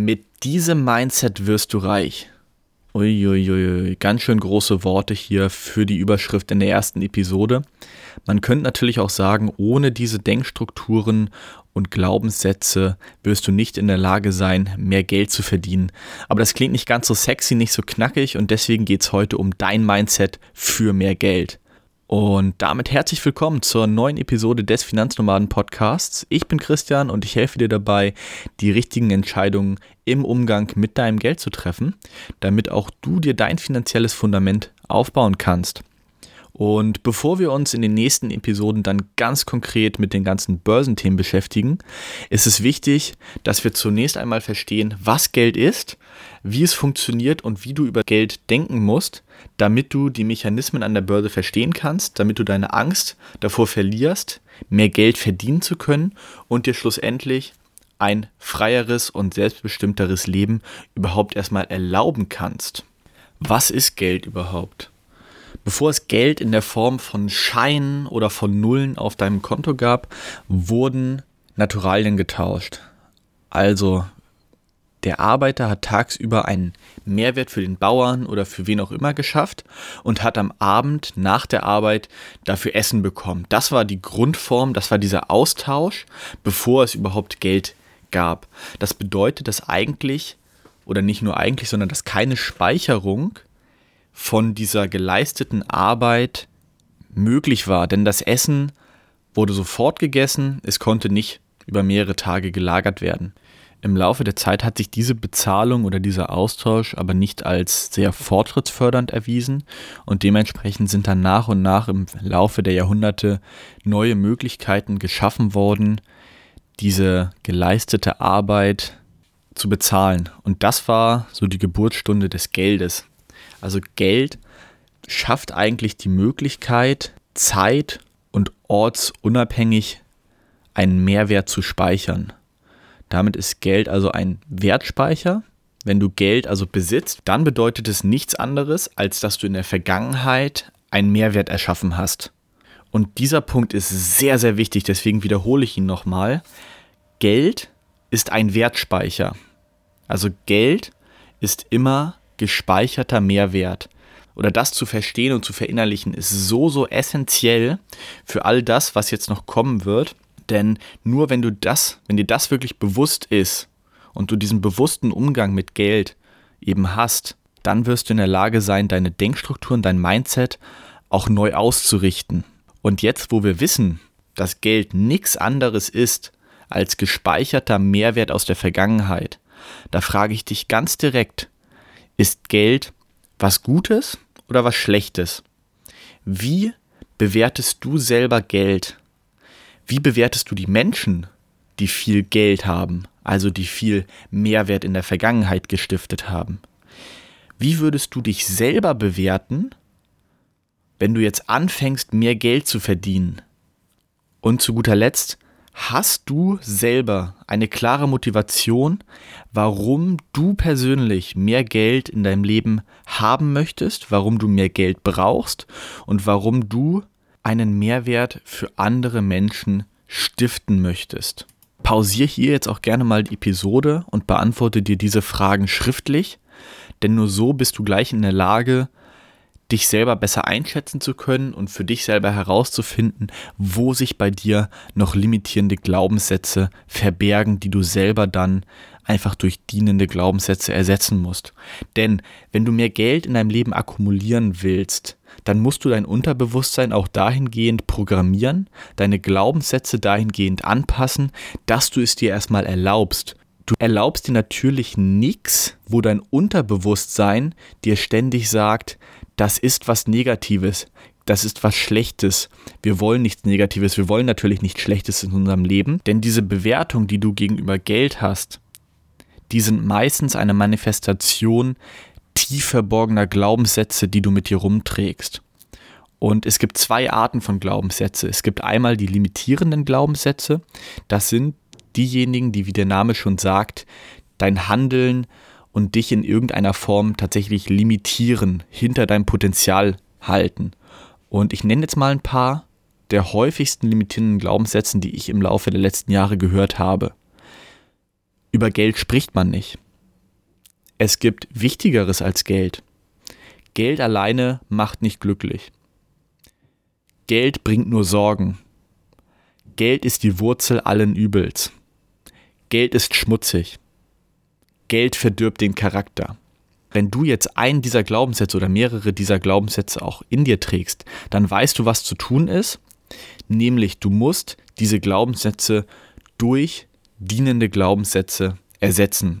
Mit diesem Mindset wirst du reich. Uiuiui, ganz schön große Worte hier für die Überschrift in der ersten Episode. Man könnte natürlich auch sagen, ohne diese Denkstrukturen und Glaubenssätze wirst du nicht in der Lage sein, mehr Geld zu verdienen. Aber das klingt nicht ganz so sexy, nicht so knackig und deswegen geht es heute um dein Mindset für mehr Geld. Und damit herzlich willkommen zur neuen Episode des Finanznomaden Podcasts. Ich bin Christian und ich helfe dir dabei, die richtigen Entscheidungen im Umgang mit deinem Geld zu treffen, damit auch du dir dein finanzielles Fundament aufbauen kannst. Und bevor wir uns in den nächsten Episoden dann ganz konkret mit den ganzen Börsenthemen beschäftigen, ist es wichtig, dass wir zunächst einmal verstehen, was Geld ist, wie es funktioniert und wie du über Geld denken musst, damit du die Mechanismen an der Börse verstehen kannst, damit du deine Angst davor verlierst, mehr Geld verdienen zu können und dir schlussendlich ein freieres und selbstbestimmteres Leben überhaupt erstmal erlauben kannst. Was ist Geld überhaupt? Bevor es Geld in der Form von Scheinen oder von Nullen auf deinem Konto gab, wurden Naturalien getauscht. Also der Arbeiter hat tagsüber einen Mehrwert für den Bauern oder für wen auch immer geschafft und hat am Abend nach der Arbeit dafür Essen bekommen. Das war die Grundform, das war dieser Austausch, bevor es überhaupt Geld gab. Das bedeutet, dass eigentlich, oder nicht nur eigentlich, sondern dass keine Speicherung von dieser geleisteten Arbeit möglich war. Denn das Essen wurde sofort gegessen, es konnte nicht über mehrere Tage gelagert werden. Im Laufe der Zeit hat sich diese Bezahlung oder dieser Austausch aber nicht als sehr fortschrittsfördernd erwiesen und dementsprechend sind dann nach und nach im Laufe der Jahrhunderte neue Möglichkeiten geschaffen worden, diese geleistete Arbeit zu bezahlen. Und das war so die Geburtsstunde des Geldes. Also Geld schafft eigentlich die Möglichkeit, zeit- und ortsunabhängig einen Mehrwert zu speichern. Damit ist Geld also ein Wertspeicher. Wenn du Geld also besitzt, dann bedeutet es nichts anderes, als dass du in der Vergangenheit einen Mehrwert erschaffen hast. Und dieser Punkt ist sehr, sehr wichtig, deswegen wiederhole ich ihn nochmal. Geld ist ein Wertspeicher. Also Geld ist immer gespeicherter Mehrwert. Oder das zu verstehen und zu verinnerlichen ist so, so essentiell für all das, was jetzt noch kommen wird. Denn nur wenn du das, wenn dir das wirklich bewusst ist und du diesen bewussten Umgang mit Geld eben hast, dann wirst du in der Lage sein, deine Denkstrukturen, dein Mindset auch neu auszurichten. Und jetzt, wo wir wissen, dass Geld nichts anderes ist als gespeicherter Mehrwert aus der Vergangenheit, da frage ich dich ganz direkt, ist Geld was Gutes oder was Schlechtes? Wie bewertest du selber Geld? Wie bewertest du die Menschen, die viel Geld haben, also die viel Mehrwert in der Vergangenheit gestiftet haben? Wie würdest du dich selber bewerten, wenn du jetzt anfängst, mehr Geld zu verdienen? Und zu guter Letzt, Hast du selber eine klare Motivation, warum du persönlich mehr Geld in deinem Leben haben möchtest, warum du mehr Geld brauchst und warum du einen Mehrwert für andere Menschen stiften möchtest? Pausiere hier jetzt auch gerne mal die Episode und beantworte dir diese Fragen schriftlich, denn nur so bist du gleich in der Lage, dich selber besser einschätzen zu können und für dich selber herauszufinden, wo sich bei dir noch limitierende Glaubenssätze verbergen, die du selber dann einfach durch dienende Glaubenssätze ersetzen musst. Denn wenn du mehr Geld in deinem Leben akkumulieren willst, dann musst du dein Unterbewusstsein auch dahingehend programmieren, deine Glaubenssätze dahingehend anpassen, dass du es dir erstmal erlaubst. Du erlaubst dir natürlich nichts, wo dein Unterbewusstsein dir ständig sagt, das ist was Negatives, das ist was Schlechtes. Wir wollen nichts Negatives, wir wollen natürlich nichts Schlechtes in unserem Leben, denn diese Bewertung, die du gegenüber Geld hast, die sind meistens eine Manifestation tief verborgener Glaubenssätze, die du mit dir rumträgst. Und es gibt zwei Arten von Glaubenssätze. Es gibt einmal die limitierenden Glaubenssätze. Das sind diejenigen, die, wie der Name schon sagt, dein Handeln und dich in irgendeiner Form tatsächlich limitieren, hinter deinem Potenzial halten. Und ich nenne jetzt mal ein paar der häufigsten limitierenden Glaubenssätzen, die ich im Laufe der letzten Jahre gehört habe. Über Geld spricht man nicht. Es gibt Wichtigeres als Geld. Geld alleine macht nicht glücklich. Geld bringt nur Sorgen. Geld ist die Wurzel allen Übels. Geld ist schmutzig. Geld verdirbt den Charakter. Wenn du jetzt einen dieser Glaubenssätze oder mehrere dieser Glaubenssätze auch in dir trägst, dann weißt du, was zu tun ist. Nämlich, du musst diese Glaubenssätze durch dienende Glaubenssätze ersetzen.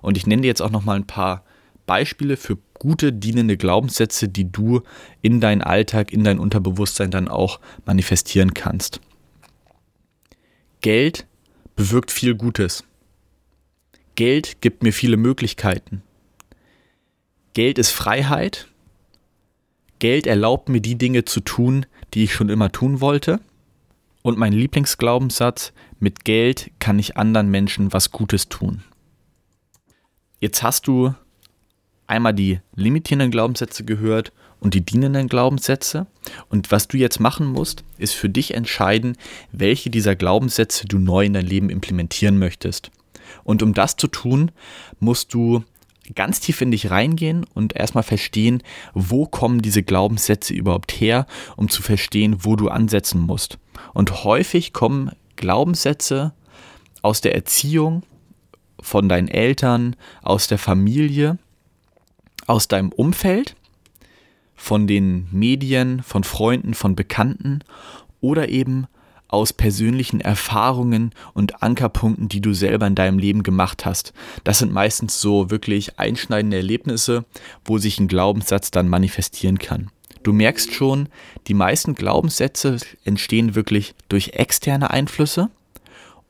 Und ich nenne dir jetzt auch noch mal ein paar Beispiele für gute dienende Glaubenssätze, die du in deinen Alltag, in dein Unterbewusstsein dann auch manifestieren kannst. Geld bewirkt viel Gutes. Geld gibt mir viele Möglichkeiten. Geld ist Freiheit. Geld erlaubt mir die Dinge zu tun, die ich schon immer tun wollte. Und mein Lieblingsglaubenssatz, mit Geld kann ich anderen Menschen was Gutes tun. Jetzt hast du einmal die limitierenden Glaubenssätze gehört und die dienenden Glaubenssätze. Und was du jetzt machen musst, ist für dich entscheiden, welche dieser Glaubenssätze du neu in dein Leben implementieren möchtest. Und um das zu tun, musst du ganz tief in dich reingehen und erstmal verstehen, wo kommen diese Glaubenssätze überhaupt her, um zu verstehen, wo du ansetzen musst. Und häufig kommen Glaubenssätze aus der Erziehung, von deinen Eltern, aus der Familie, aus deinem Umfeld, von den Medien, von Freunden, von Bekannten oder eben aus persönlichen Erfahrungen und Ankerpunkten, die du selber in deinem Leben gemacht hast. Das sind meistens so wirklich einschneidende Erlebnisse, wo sich ein Glaubenssatz dann manifestieren kann. Du merkst schon, die meisten Glaubenssätze entstehen wirklich durch externe Einflüsse.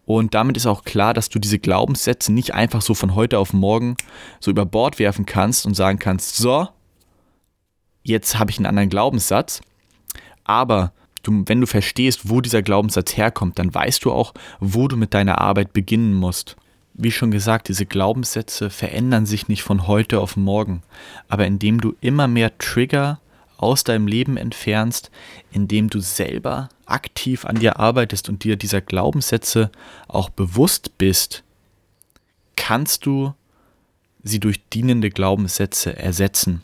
Und damit ist auch klar, dass du diese Glaubenssätze nicht einfach so von heute auf morgen so über Bord werfen kannst und sagen kannst, so, jetzt habe ich einen anderen Glaubenssatz. Aber du, wenn du verstehst, wo dieser Glaubenssatz herkommt, dann weißt du auch, wo du mit deiner Arbeit beginnen musst. Wie schon gesagt, diese Glaubenssätze verändern sich nicht von heute auf morgen, aber indem du immer mehr Trigger aus deinem Leben entfernst, indem du selber aktiv an dir arbeitest und dir dieser Glaubenssätze auch bewusst bist, kannst du sie durch dienende Glaubenssätze ersetzen.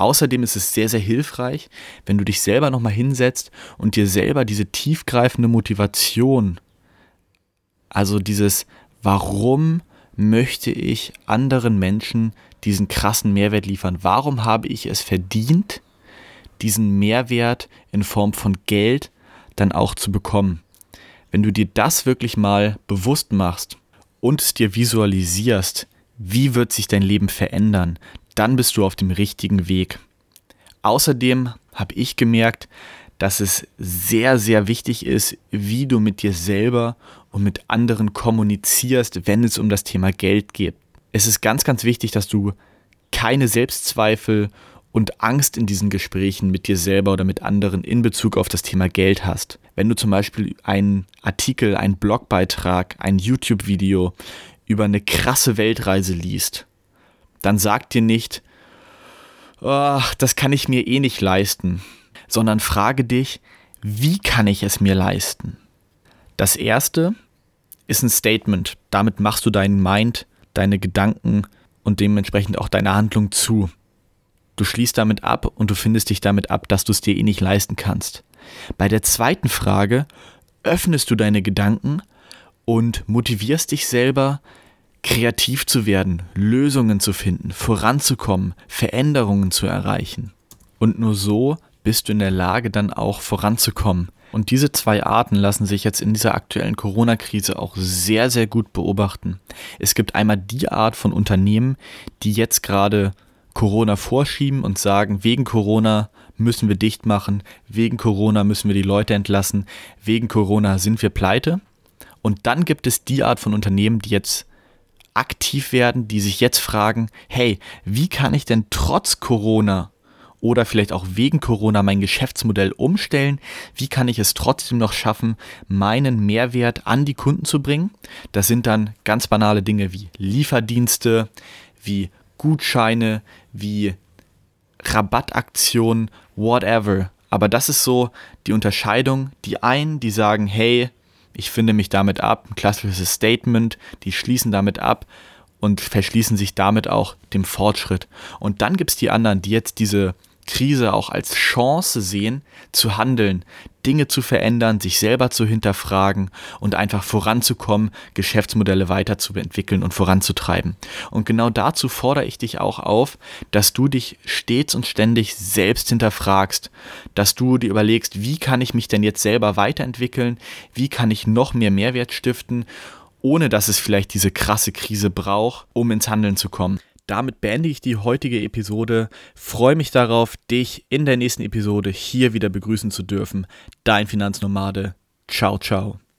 Außerdem ist es sehr, sehr hilfreich, wenn du dich selber nochmal hinsetzt und dir selber diese tiefgreifende Motivation, also dieses, warum möchte ich anderen Menschen diesen krassen Mehrwert liefern? Warum habe ich es verdient, diesen Mehrwert in Form von Geld dann auch zu bekommen? Wenn du dir das wirklich mal bewusst machst und es dir visualisierst, wie wird sich dein Leben verändern, dann bist du auf dem richtigen Weg. Außerdem habe ich gemerkt, dass es sehr, sehr wichtig ist, wie du mit dir selber und mit anderen kommunizierst, wenn es um das Thema Geld geht. Es ist ganz, ganz wichtig, dass du keine Selbstzweifel und Angst in diesen Gesprächen mit dir selber oder mit anderen in Bezug auf das Thema Geld hast. Wenn du zum Beispiel einen Artikel, einen Blogbeitrag, ein YouTube-Video über eine krasse Weltreise liest, dann sag dir nicht, oh, das kann ich mir eh nicht leisten, sondern frage dich, wie kann ich es mir leisten? Das erste ist ein Statement. Damit machst du deinen Mind, deine Gedanken und dementsprechend auch deine Handlung zu. Du schließt damit ab und du findest dich damit ab, dass du es dir eh nicht leisten kannst. Bei der zweiten Frage öffnest du deine Gedanken und motivierst dich selber, kreativ zu werden, Lösungen zu finden, voranzukommen, Veränderungen zu erreichen. Und nur so bist du in der Lage, dann auch voranzukommen. Und diese zwei Arten lassen sich jetzt in dieser aktuellen Corona-Krise auch sehr, sehr gut beobachten. Es gibt einmal die Art von Unternehmen, die jetzt gerade Corona vorschieben und sagen, wegen Corona müssen wir dicht machen, wegen Corona müssen wir die Leute entlassen, wegen Corona sind wir pleite. Und dann gibt es die Art von Unternehmen, die jetzt aktiv werden, die sich jetzt fragen, hey, wie kann ich denn trotz Corona oder vielleicht auch wegen Corona mein Geschäftsmodell umstellen? Wie kann ich es trotzdem noch schaffen, meinen Mehrwert an die Kunden zu bringen? Das sind dann ganz banale Dinge wie Lieferdienste, wie Gutscheine, wie Rabattaktionen, whatever. Aber das ist so die Unterscheidung. Die einen, die sagen, hey, ich finde mich damit ab, ein klassisches Statement, die schließen damit ab und verschließen sich damit auch dem Fortschritt. Und dann gibt es die anderen, die jetzt diese Krise auch als Chance sehen, zu handeln, Dinge zu verändern, sich selber zu hinterfragen und einfach voranzukommen, Geschäftsmodelle weiterzuentwickeln und voranzutreiben. Und genau dazu fordere ich dich auch auf, dass du dich stets und ständig selbst hinterfragst, dass du dir überlegst, wie kann ich mich denn jetzt selber weiterentwickeln, wie kann ich noch mehr Mehrwert stiften, ohne dass es vielleicht diese krasse Krise braucht, um ins Handeln zu kommen. Damit beende ich die heutige Episode. Freue mich darauf, dich in der nächsten Episode hier wieder begrüßen zu dürfen. Dein Finanznomade. Ciao, ciao.